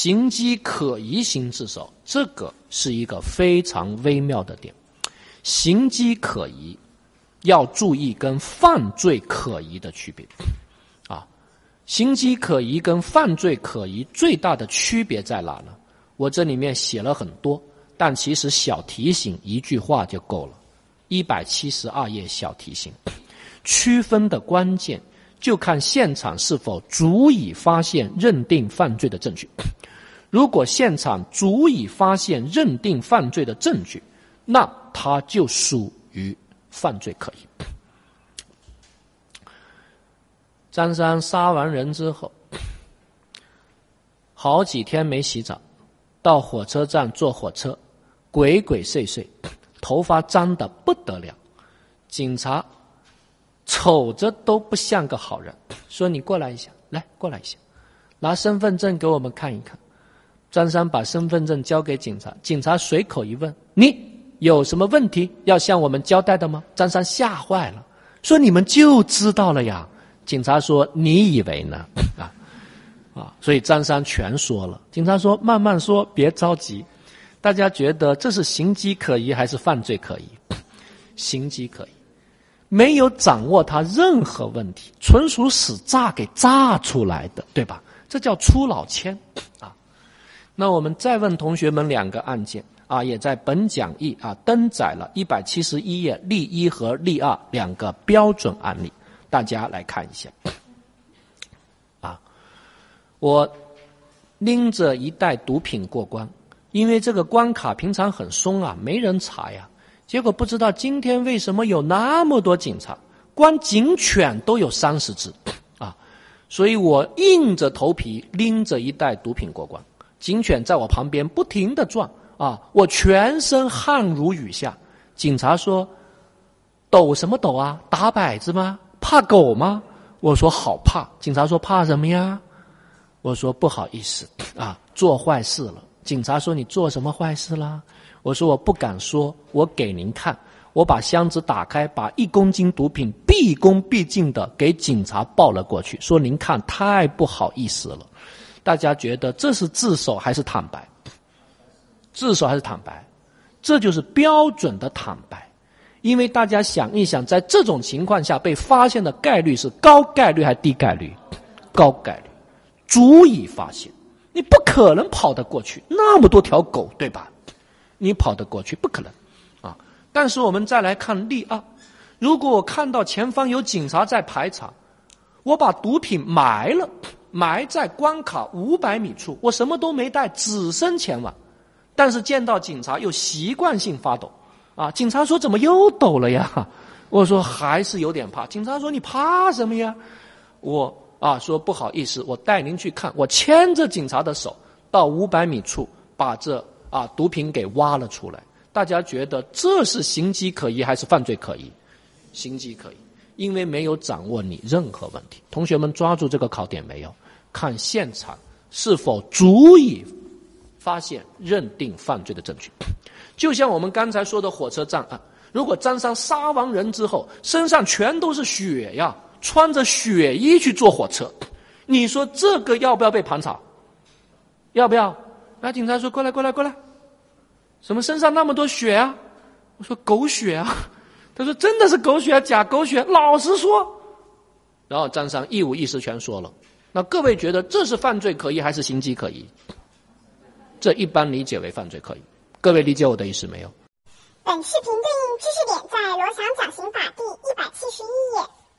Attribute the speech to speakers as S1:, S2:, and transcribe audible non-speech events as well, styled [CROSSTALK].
S1: 行迹可疑行自首，这个是一个非常微妙的点。行迹可疑，要注意跟犯罪可疑的区别。啊，行迹可疑跟犯罪可疑最大的区别在哪呢？我这里面写了很多，但其实小提醒一句话就够了。一百七十二页小提醒，区分的关键就看现场是否足以发现认定犯罪的证据。[COUGHS] 如果现场足以发现认定犯罪的证据，那他就属于犯罪可疑。[COUGHS] 张三杀完人之后，[COUGHS] 好几天没洗澡，到火车站坐火车，鬼鬼祟祟，头发脏的不得了。警察瞅着都不像个好人，说：“你过来一下，来过来一下，拿身份证给我们看一看。”张三把身份证交给警察，警察随口一问：“你有什么问题要向我们交代的吗？”张三吓坏了，说：“你们就知道了呀？”警察说：“你以为呢？” [LAUGHS] 啊啊！所以张三全说了。警察说：“慢慢说，别着急。”大家觉得这是行迹可疑还是犯罪可疑？[LAUGHS] 行迹可疑，没有掌握他任何问题，纯属死炸给炸出来的，对吧？这叫出老千啊！那我们再问同学们两个案件啊，也在本讲义啊登载了一百七十一页例一和例二两个标准案例，大家来看一下。啊，我拎着一袋毒品过关，因为这个关卡平常很松啊，没人查呀。结果不知道今天为什么有那么多警察，光警犬都有三十只啊，所以我硬着头皮拎着一袋毒品过关。警犬在我旁边不停的转啊，我全身汗如雨下。警察说：“抖什么抖啊？打摆子吗？怕狗吗？”我说：“好怕。”警察说：“怕什么呀？”我说：“不好意思啊，做坏事了。”警察说：“你做什么坏事啦？”我说：“我不敢说，我给您看。”我把箱子打开，把一公斤毒品毕恭毕敬的给警察抱了过去，说：“您看，太不好意思了。”大家觉得这是自首还是坦白？自首还是坦白？这就是标准的坦白。因为大家想一想，在这种情况下被发现的概率是高概率还是低概率？高概率，足以发现。你不可能跑得过去，那么多条狗，对吧？你跑得过去不可能啊！但是我们再来看例二：如果我看到前方有警察在排查，我把毒品埋了。埋在关卡五百米处，我什么都没带，只身前往。但是见到警察又习惯性发抖，啊！警察说：“怎么又抖了呀？” [LAUGHS] 我说：“还是有点怕。”警察说：“你怕什么呀？”我啊说：“不好意思，我带您去看。”我牵着警察的手到五百米处，把这啊毒品给挖了出来。大家觉得这是行迹可疑还是犯罪可疑？行迹可疑。因为没有掌握你任何问题，同学们抓住这个考点没有？看现场是否足以发现认定犯罪的证据。就像我们刚才说的火车站案，如果张三杀完人之后身上全都是血呀，穿着血衣去坐火车，你说这个要不要被盘查？要不要？那警察说过来过来过来，什么身上那么多血啊？我说狗血啊。[LAUGHS] 他说：“真的是狗血，假狗血，老实说。”然后张三一五一十全说了。那各位觉得这是犯罪可疑还是行迹可疑？这一般理解为犯罪可疑。各位理解我的意思没有？
S2: 本视频对应知识点在罗翔讲刑法第一百七十一页。